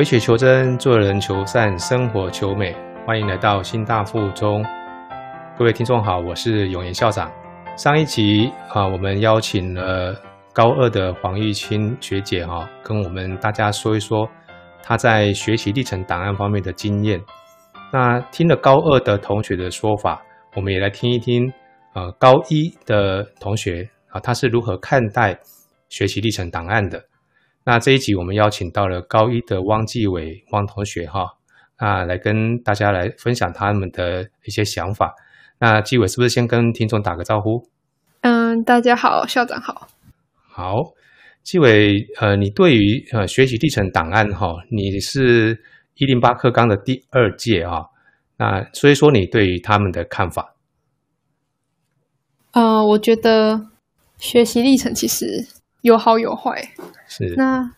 为学求真，做人求善，生活求美。欢迎来到新大附中，各位听众好，我是永言校长。上一集啊，我们邀请了高二的黄玉清学姐哈，跟我们大家说一说她在学习历程档案方面的经验。那听了高二的同学的说法，我们也来听一听呃高一的同学啊，他是如何看待学习历程档案的。那这一集我们邀请到了高一的汪继伟汪同学哈，啊，来跟大家来分享他们的一些想法。那继伟是不是先跟听众打个招呼？嗯，大家好，校长好。好，继伟，呃，你对于呃学习历程档案哈，你是一零八课纲的第二届啊，那所以说你对于他们的看法？呃，我觉得学习历程其实有好有坏。是。那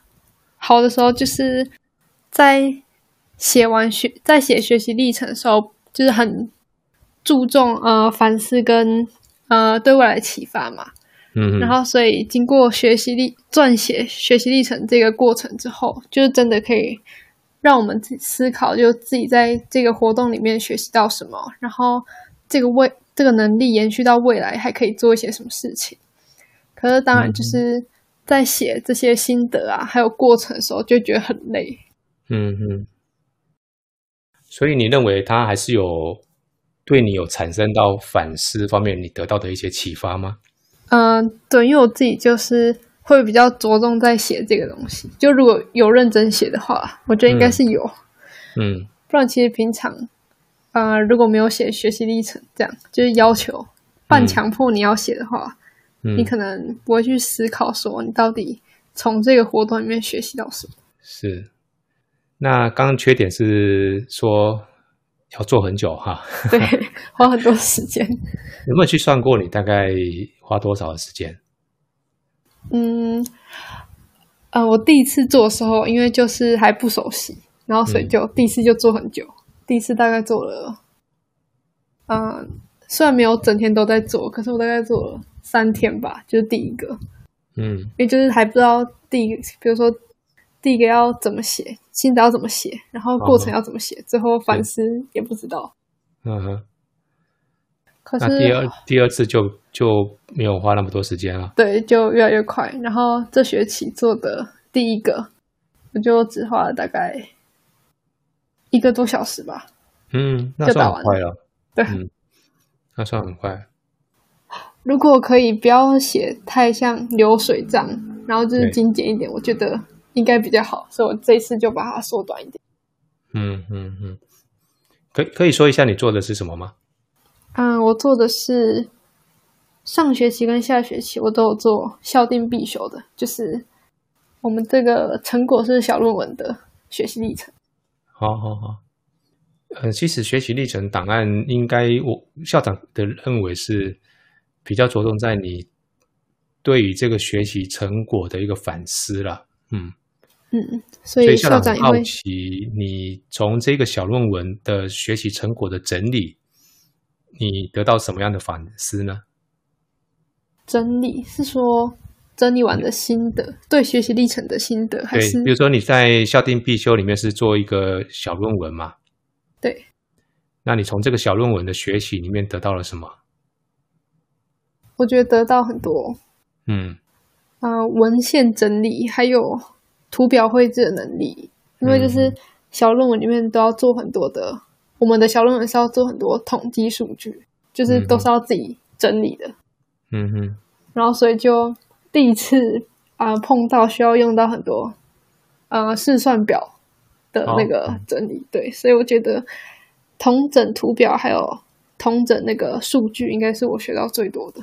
好的时候就是在写完学在写学习历程的时候，就是很注重呃反思跟呃对未来的启发嘛。嗯。然后，所以经过学习历撰写学习历程这个过程之后，就是真的可以让我们自己思考，就自己在这个活动里面学习到什么，然后这个未这个能力延续到未来还可以做一些什么事情。可是，当然就是。在写这些心得啊，还有过程的时候，就觉得很累。嗯嗯。所以你认为他还是有对你有产生到反思方面，你得到的一些启发吗？嗯，对，因为我自己就是会比较着重在写这个东西。就如果有认真写的话，我觉得应该是有。嗯。不然其实平常，呃，如果没有写学习历程，这样就是要求半强迫你要写的话。你可能不会去思考说，你到底从这个活动里面学习到什么？是。那刚刚缺点是说要做很久哈，对，花很多时间。有没有去算过你大概花多少的时间？嗯，呃，我第一次做的时候，因为就是还不熟悉，然后所以就第一次就做很久。第一次大概做了，嗯，虽然没有整天都在做，可是我大概做了。三天吧，就是第一个，嗯，因为就是还不知道第，一比如说第一个要怎么写，心得要怎么写，然后过程要怎么写，最后反思也不知道。嗯哼。可是第二第二次就就没有花那么多时间了。对，就越来越快。然后这学期做的第一个，我就只花了大概一个多小时吧。嗯，那算很快了。对，那算很快。如果可以不要写太像流水账，然后就是精简一点，我觉得应该比较好，所以我这次就把它缩短一点。嗯嗯嗯，可可以说一下你做的是什么吗？嗯，我做的是上学期跟下学期我都有做校定必修的，就是我们这个成果是小论文的学习历程。好好好，呃，其实学习历程档案应该我校长的认为是。比较着重在你对于这个学习成果的一个反思了，嗯嗯，所以校长好奇你从这个小论文的学习成果的整理，你得到什么样的反思呢？整理是说整理完的心得，对学习历程的心得，还是比如说你在校定必修里面是做一个小论文嘛？对，那你从这个小论文的学习里面得到了什么？我觉得得到很多，嗯，呃，文献整理还有图表绘制的能力，因为就是小论文里面都要做很多的，我们的小论文是要做很多统计数据，就是都是要自己整理的，嗯哼，然后所以就第一次啊碰到需要用到很多呃试算表的那个整理，对，所以我觉得同整图表还有同整那个数据，应该是我学到最多的。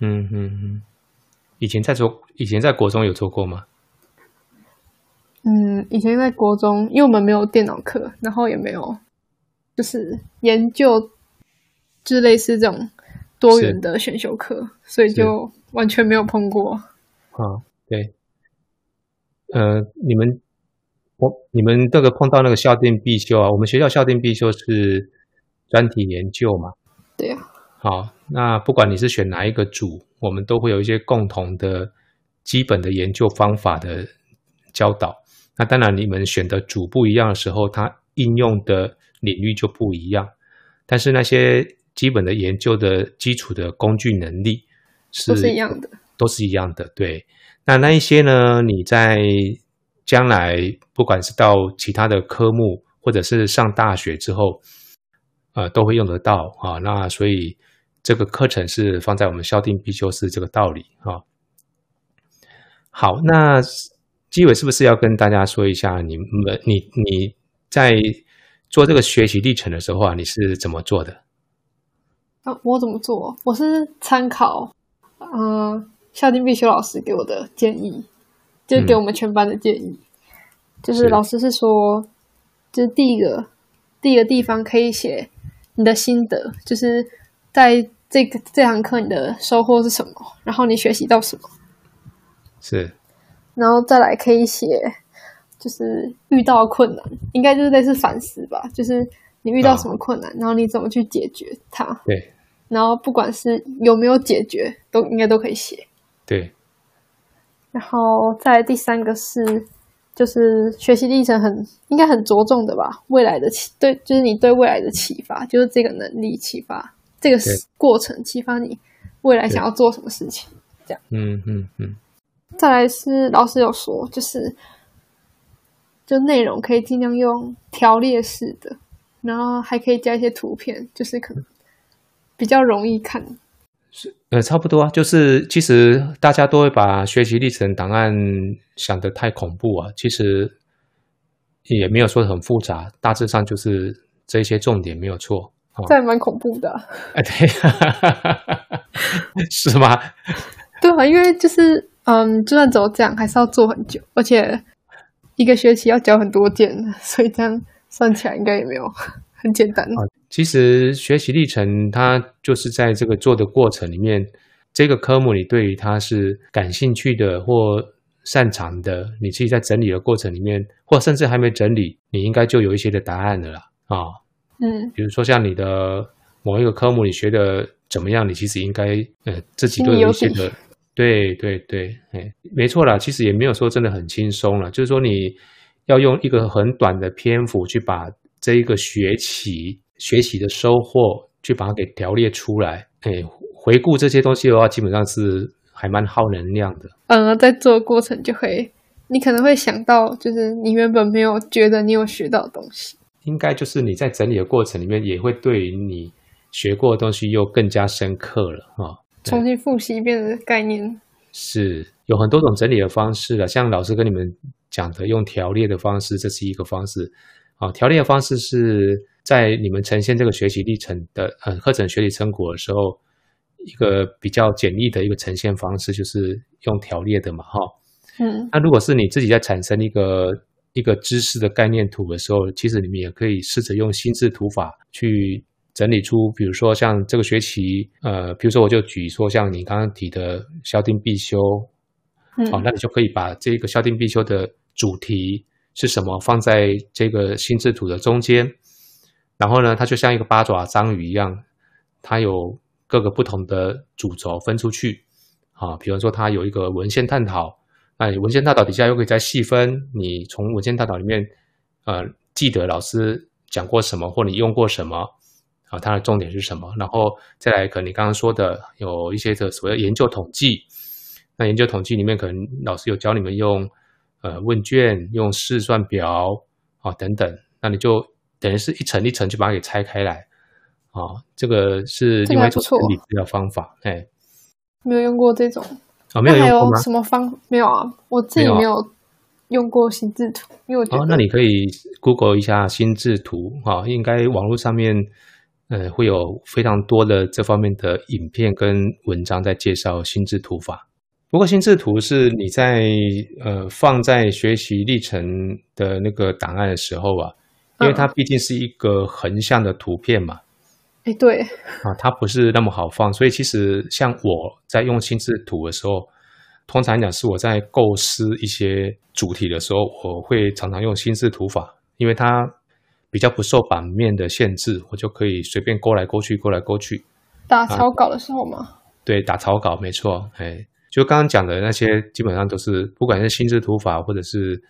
嗯嗯嗯，以前在做，以前在国中有做过吗？嗯，以前在国中，因为我们没有电脑课，然后也没有就是研究，就是类似这种多元的选修课，所以就完全没有碰过。啊，对，呃，你们我你们这个碰到那个校定必修啊，我们学校校定必修是专题研究嘛？对呀。好，那不管你是选哪一个组，我们都会有一些共同的基本的研究方法的教导。那当然，你们选的组不一样的时候，它应用的领域就不一样。但是那些基本的研究的基础的工具能力是都是一样的，都是一样的。对，那那一些呢？你在将来不管是到其他的科目，或者是上大学之后，呃，都会用得到啊。那所以这个课程是放在我们校定必修是这个道理啊。好，那基伟是不是要跟大家说一下，你们你你在？做这个学习历程的时候啊，你是怎么做的？啊，我怎么做？我是参考，嗯，校定必修老师给我的建议，就是给我们全班的建议。就是老师是说，就是第一个第一个地方可以写你的心得，就是在这个这堂课你的收获是什么，然后你学习到什么。是，然后再来可以写。就是遇到困难，应该就是类似反思吧。就是你遇到什么困难，然后你怎么去解决它？对。然后不管是有没有解决，都应该都可以写。对。然后再第三个是，就是学习历程很应该很着重的吧？未来的启对，就是你对未来的启发，就是这个能力启发这个过程，启发你未来想要做什么事情。这样。嗯嗯嗯。再来是老师有说，就是。就内容可以尽量用条列式的，然后还可以加一些图片，就是可能比较容易看。是呃，差不多啊。就是其实大家都会把学习历程档案想得太恐怖啊，其实也没有说很复杂，大致上就是这些重点没有错。这还蛮恐怖的。哎，对，是吗？对啊，因为就是嗯，就算走这样，还是要做很久，而且。一个学期要交很多件，所以这样算起来应该也没有很简单。其实学习历程它就是在这个做的过程里面，这个科目你对于它是感兴趣的或擅长的，你自己在整理的过程里面，或甚至还没整理，你应该就有一些的答案的啦。啊。嗯，比如说像你的某一个科目你学的怎么样，你其实应该呃自己都有一些的。对对对，哎，没错啦，其实也没有说真的很轻松了，就是说你要用一个很短的篇幅去把这一个学期学习的收获去把它给条列出来，哎，回顾这些东西的话，基本上是还蛮耗能量的。嗯，在做过程就会，你可能会想到，就是你原本没有觉得你有学到的东西，应该就是你在整理的过程里面，也会对于你学过的东西又更加深刻了啊。重新复习一遍的概念是有很多种整理的方式的，像老师跟你们讲的，用条列的方式，这是一个方式。啊，条列的方式是在你们呈现这个学习历程的呃课程学习成果的时候，一个比较简易的一个呈现方式，就是用条列的嘛，哈。嗯。那如果是你自己在产生一个一个知识的概念图的时候，其实你们也可以试着用心智图法去。整理出，比如说像这个学期，呃，比如说我就举说像你刚刚提的校定必修，好，那你就可以把这个校定必修的主题是什么放在这个心智图的中间，然后呢，它就像一个八爪章鱼一样，它有各个不同的主轴分出去，啊，比如说它有一个文献探讨，那文件大导底下又可以再细分，你从文件大导里面，呃，记得老师讲过什么，或你用过什么。啊，它的重点是什么？然后再来，可能你刚刚说的有一些的所谓研究统计，那研究统计里面可能老师有教你们用呃问卷、用试算表啊等等，那你就等于是一层一层就把它给拆开来啊，这个是另外一种整理资料方法。哎，没有用过这种啊？没有用过吗？什么方？没有啊，我自己没有用过心智图，因为我觉得那你可以 Google 一下心智图啊，应该网络上面。呃，会有非常多的这方面的影片跟文章在介绍心智图法。不过，心智图是你在呃放在学习历程的那个档案的时候啊，因为它毕竟是一个横向的图片嘛。哎，对啊，它不是那么好放，所以其实像我在用心智图的时候，通常讲是我在构思一些主题的时候，我会常常用心智图法，因为它。比较不受版面的限制，我就可以随便勾来勾去，勾来勾去。打草稿的时候吗？对，打草稿没错。哎，就刚刚讲的那些，基本上都是不管是心智图法或者是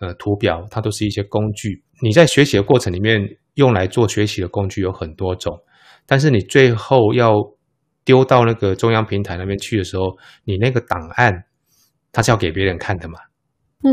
呃图表，它都是一些工具。你在学习的过程里面用来做学习的工具有很多种，但是你最后要丢到那个中央平台那边去的时候，你那个档案它是要给别人看的嘛？嗯，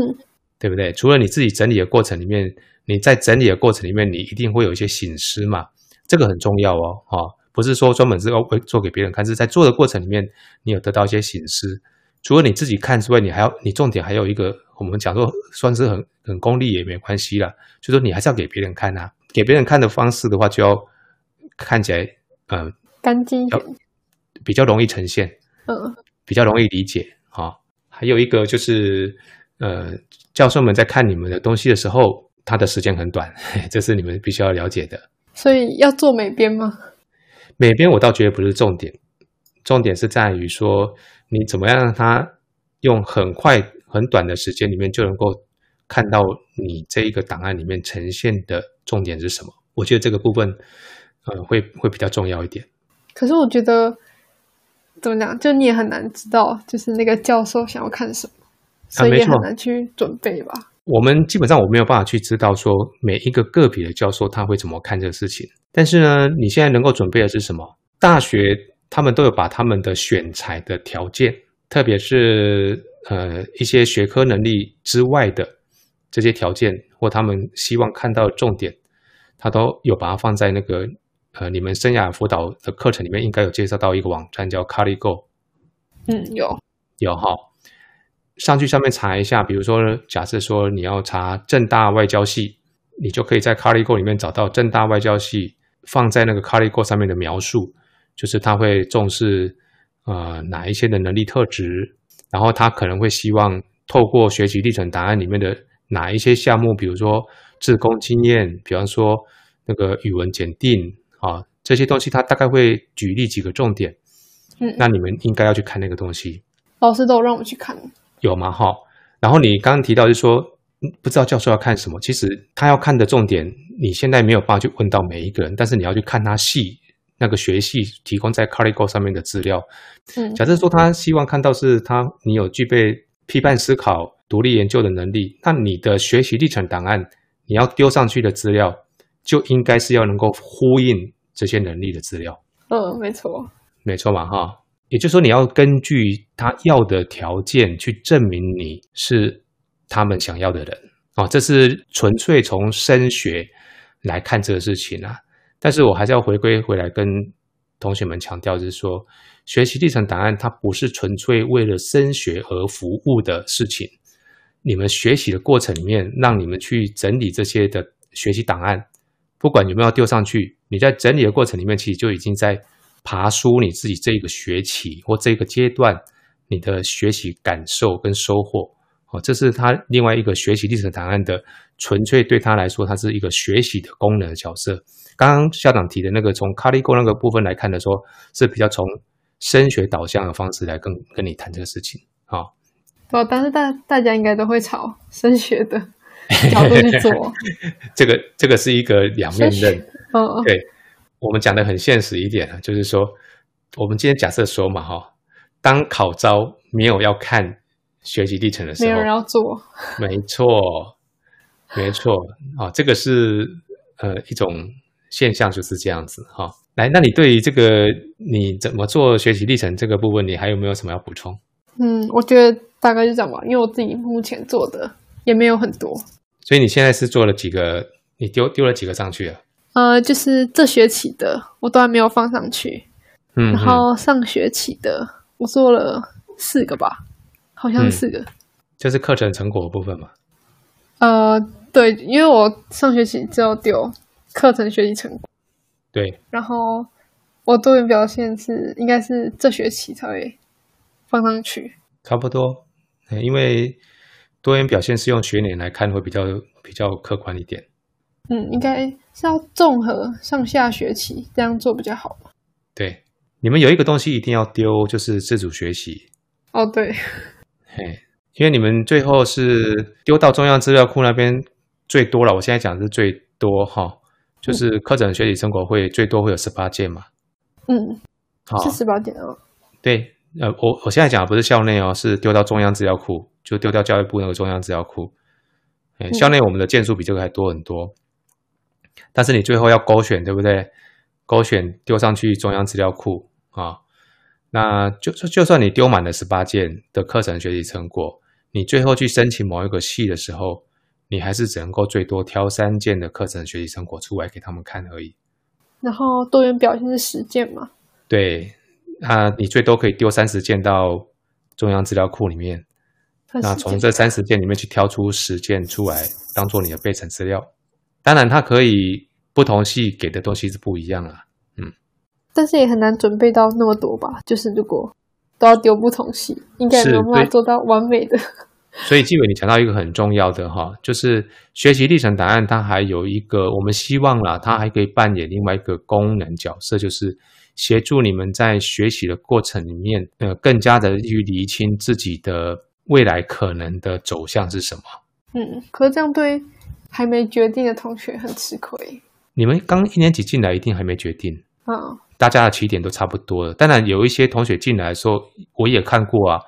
对不对？除了你自己整理的过程里面，你在整理的过程里面，你一定会有一些醒思嘛，这个很重要哦，哈，不是说专门是要做给别人看，是在做的过程里面，你有得到一些醒思。除了你自己看之外，你还要，你重点还有一个，我们讲说算是很很功利也没关系啦，就说你还是要给别人看啊，给别人看的方式的话，就要看起来，嗯，干净一点，比较容易呈现，嗯，比较容易理解啊。还有一个就是，呃，教授们在看你们的东西的时候，他的时间很短，这是你们必须要了解的。所以要做美编吗？美编我倒觉得不是重点，重点是在于说你怎么样让他用很快很短的时间里面就能够看到你这一个档案里面呈现的重点是什么。我觉得这个部分，呃，会会比较重要一点。可是我觉得怎么讲，就你也很难知道，就是那个教授想要看什么，所以也很难去准备吧。我们基本上我没有办法去知道说每一个个别的教授他会怎么看这个事情，但是呢，你现在能够准备的是什么？大学他们都有把他们的选材的条件，特别是呃一些学科能力之外的这些条件，或他们希望看到的重点，他都有把它放在那个呃你们生涯辅导的课程里面，应该有介绍到一个网站叫 Caligo。嗯，有，有哈，上去上面查一下，比如说，假设说你要查正大外交系，你就可以在 Caligo 里面找到正大外交系放在那个 Caligo 上面的描述，就是他会重视呃哪一些的能力特质，然后他可能会希望透过学习历程档案里面的哪一些项目，比如说自工经验，比方说那个语文检定啊这些东西，他大概会举例几个重点，嗯，那你们应该要去看那个东西。老师都有让我去看。有吗？哈，然后你刚刚提到就是说，嗯不知道教授要看什么，其实他要看的重点，你现在没有办法去问到每一个人，但是你要去看他系那个学系提供在 ColleGo 上面的资料。嗯假设说他希望看到是他你有具备批判思考、独立研究的能力，那你的学习历程档案你要丢上去的资料，就应该是要能够呼应这些能力的资料。嗯，没错。没错嘛，哈，也就是说你要根据他要的条件去证明你是他们想要的人哦，这是纯粹从升学来看这个事情啊。但是我还是要回归回来跟同学们强调，就是说学习历程档案它不是纯粹为了升学而服务的事情。你们学习的过程里面，让你们去整理这些的学习档案，不管有没有丢上去，你在整理的过程里面，其实就已经在爬梳你自己这个学期或这个阶段你的学习感受跟收获。哦，这是他另外一个学习历程档案的纯粹对他来说，它是一个学习的功能的角色。刚刚校长提的那个从 ColleGo 那个部分来看的说，是比较从升学导向的方式来跟跟你谈这个事情。啊、对，但是大大家应该都会朝升学的 角度去做。这个这个是一个两面刃。嗯，对，我们讲的很现实一点啊，就是说，我们今天假设说嘛，哈，当考招没有要看学习历程的时候没有，人要做。没错，没错啊，这个是呃一种现象，就是这样子哈。来，那你对于这个你怎么做学习历程这个部分，你还有没有什么要补充？嗯，我觉得大概就这样吧，因为我自己目前做的也没有很多。所以你现在是做了几个？你丢丢了几个上去啊？呃，就是这学期的我都还没有放上去，嗯，然后上学期的我做了四个吧，好像嗯四个。就是课程成果的部分嘛。呃，对，因为我上学期只有丢课程学习成果，对，然后我多元表现是应该是这学期才会放上去。差不多，嗯因为多元表现是用学年来看，会比较比较客观一点。嗯，应该是要综合上下学期这样做比较好吧。对，你们有一个东西一定要丢，就是自主学习。哦，对，嘿，因为你们最后是丢到中央资料库那边最多了。我现在讲的是最多哈，就是课程学习成果会最多会有十八件嘛。嗯，好，是十八件哦。对，呃，我我现在讲的不是校内哦，是丢到中央资料库，就丢掉教育部那个中央资料库。哎校内我们的件数比这个还多很多，但是你最后要勾选，对不对？勾选丢上去中央资料库啊，那就就算你丢满了十八件的课程学习成果，你最后去申请某一个系的时候，你还是只能够最多挑三件的课程学习成果出来给他们看而已。然后多元表现是十件嘛？对，啊，你最多可以丢三十件到中央资料库里面，那从这三十件里面去挑出十件出来当做你的备审资料。当然，它可以。不同系给的东西是不一样啊，嗯，但是也很难准备到那么多吧？就是如果都要丢不同系，应该没有办法做到完美的。所以，纪委，你讲到一个很重要的哈，就是学习历程档案，它还有一个我们希望啦，它还可以扮演另外一个功能角色，就是协助你们在学习的过程里面，呃，更加的去厘清自己的未来可能的走向是什么。嗯，可是这样对还没决定的同学很吃亏。你们刚一年级进来，一定还没决定。嗯，大家的起点都差不多了。当然，有一些同学进来的时候，我也看过啊。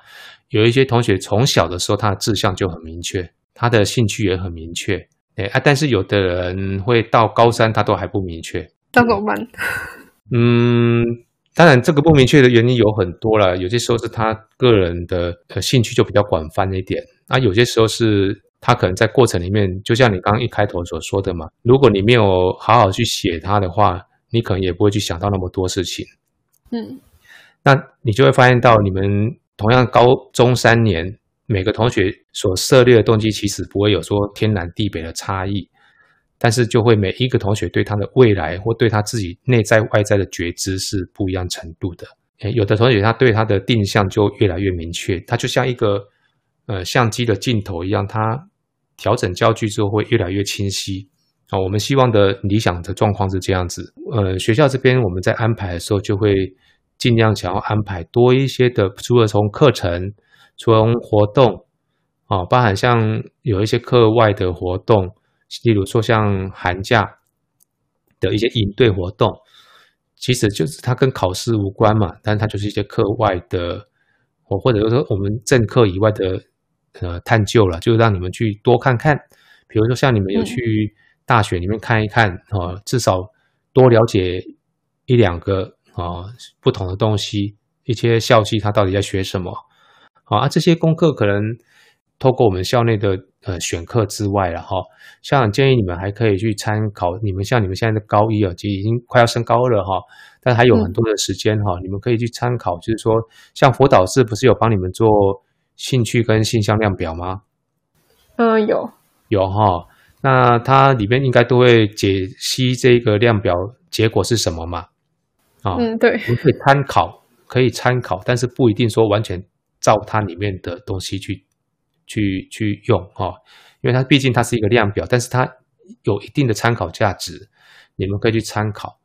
有一些同学从小的时候，他的志向就很明确，他的兴趣也很明确。哎啊，但是有的人会到高三，他都还不明确，那怎么办？嗯，当然，这个不明确的原因有很多了。有些时候是他个人的呃兴趣就比较广泛一点，啊，有些时候是。他可能在过程里面，就像你刚刚一开头所说的嘛，如果你没有好好去写它的话，你可能也不会去想到那么多事情。嗯，那你就会发现到，你们同样高中三年，每个同学所涉猎的动机其实不会有说天南地北的差异，但是就会每一个同学对他的未来或对他自己内在外在的觉知是不一样程度的。诶，有的同学他对他的定向就越来越明确，他就像一个呃相机的镜头一样，他。调整焦距之后会越来越清晰啊！我们希望的理想的状况是这样子。呃，学校这边我们在安排的时候就会尽量想要安排多一些的，除了从课程、从活动啊，包含像有一些课外的活动，例如说像寒假的一些营队活动，其实就是它跟考试无关嘛，但它就是一些课外的，或或者说我们正课以外的。呃，探究了，就让你们去多看看，比如说像你们有去大学里面看一看啊，至少多了解一两个啊不同的东西，一些校系它到底在学什么啊？这些功课可能透过我们校内的呃选课之外了哈，像建议你们还可以去参考，你们像你们现在的高一啊，其实已经快要升高二了哈，但还有很多的时间哈，你们可以去参考，就是说像辅导室不是有帮你们做。兴趣跟性向量表吗？嗯，有有哈。那它里面应该都会解析这个量表结果是什么嘛？啊，嗯，对，你可以参考，可以参考，但是不一定说完全照它里面的东西去去去用哈，因为它毕竟它是一个量表，但是它有一定的参考价值，你们可以去参考。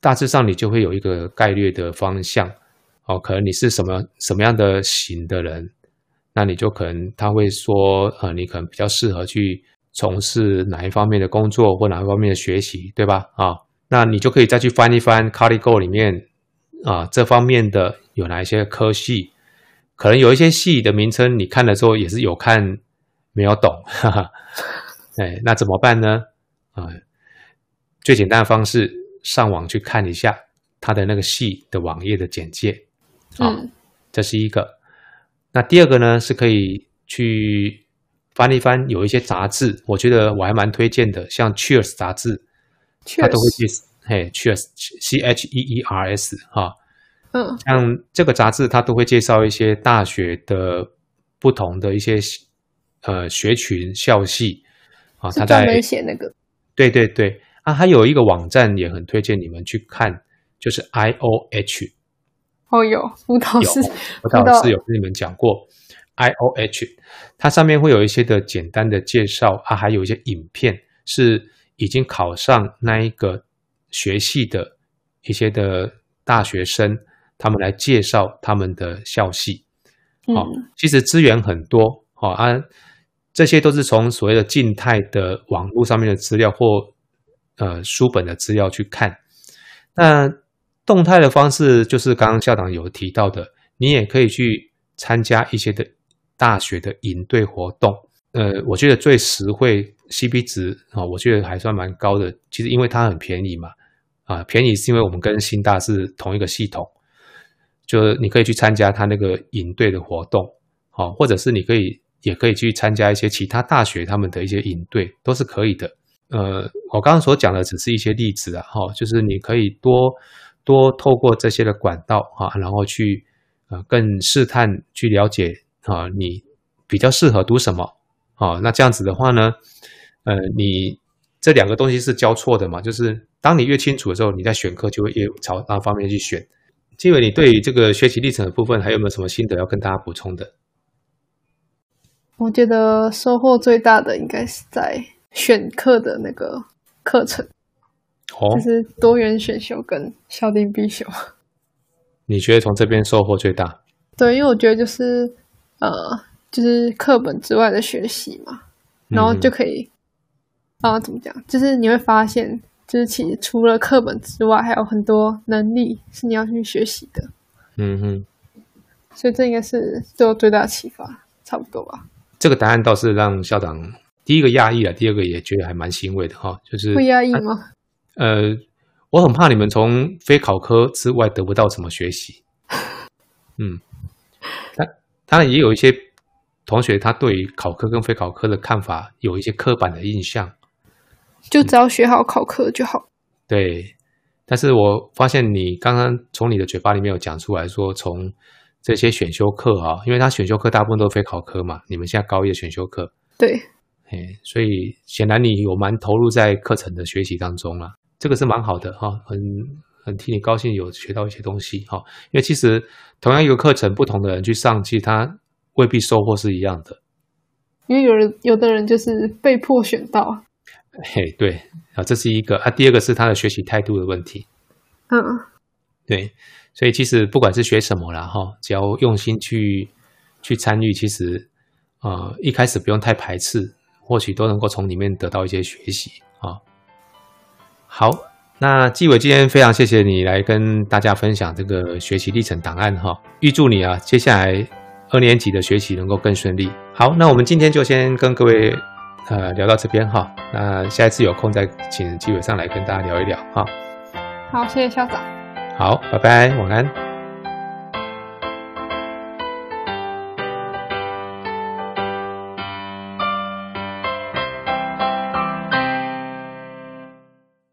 大致上你就会有一个概率的方向哦，可能你是什么什么样的型的人。那你就可能他会说，呃，你可能比较适合去从事哪一方面的工作或哪一方面的学习，对吧？啊，那你就可以再去翻一翻 c a r i g o 里面啊这方面的有哪一些科系，可能有一些戏的名称你看的时候也是有看没有懂，哈哈，哎，那怎么办呢？啊，最简单的方式上网去看一下它的那个戏的网页的简介，啊，这是一个。那第二个呢，是可以去翻一翻，有一些杂志，我觉得我还蛮推荐的，像《Cheers》杂志，它都会介绍，嘿，《Cheers》C H E E R S 哈，嗯，像这个杂志，它都会介绍一些大学的不同的一些呃学群校系啊，他在写那个，对对对。啊，还有一个网站也很推荐你们去看，就是 I O H。哦，有辅导室，辅导。师有跟你们讲过，I O H，它上面会有一些的简单的介绍啊，还有一些影片是已经考上那一个学系的一些的大学生，他们来介绍他们的校系。好，其实资源很多，好啊，这些都是从所谓的静态的网络上面的资料或呃书本的资料去看，那。动态的方式就是刚刚校长有提到的，你也可以去参加一些的大学的营队活动呃，我觉得最实惠 CP 值啊，我觉得还算蛮高的。其实因为它很便宜嘛，啊，便宜是因为我们跟新大是同一个系统，就是你可以去参加他那个营队的活动，好，或者是你可以也可以去参加一些其他大学他们的一些营队，都是可以的。呃，我刚刚所讲的只是一些例子啊，哈，就是你可以多多透过这些的管道啊，然后去呃更试探去了解啊，你比较适合读什么。哦，那这样子的话呢，呃，你这两个东西是交错的嘛？就是当你越清楚的时候，你在选课就会越朝那方面去选。基伟，你对于这个学习历程的部分还有没有什么心得要跟大家补充的？我觉得收获最大的应该是在选课的那个课程，哦，就是多元选修跟校定必修。你觉得从这边收获最大？对，因为我觉得就是呃。就是课本之外的学习嘛，然后就可以啊，怎么讲？就是你会发现，就是其实除了课本之外，还有很多能力是你要去学习的。嗯哼，所以这应该是对我最大的启发，差不多吧。这个答案倒是让校长第一个压抑了，第二个也觉得还蛮欣慰的哈。就是会压抑吗？呃，我很怕你们从非考科之外得不到什么学习。嗯，当当然也有一些。同学他对于考科跟非考科的看法有一些刻板的印象，就只要学好考科就好。对，但是我发现你刚刚从你的嘴巴里面有讲出来说，从这些选修课啊，因为他选修课大部分都是非考科嘛，你们现在高一的选修课，对，哎，所以显然你有蛮投入在课程的学习当中了，这个是蛮好的哈，很很替你高兴，有学到一些东西哈，因为其实同样一个课程，不同的人去上，其实他。未必收获是一样的，因为有人有的人就是被迫选到。嘿，对啊，这是一个啊。第二个是他的学习态度的问题。嗯，对，所以其实不管是学什么啦，哈，只要用心去去参与，其实啊，一开始不用太排斥，或许都能够从里面得到一些学习啊。好，那纪伟今天非常谢谢你来跟大家分享这个学习历程档案哈，预祝你啊，接下来。二年级的学习能够更顺利。好，那我们今天就先跟各位呃聊到这边哈。那下一次有空再请纪委上来跟大家聊一聊哈。好，谢谢校长。好，拜拜，晚安。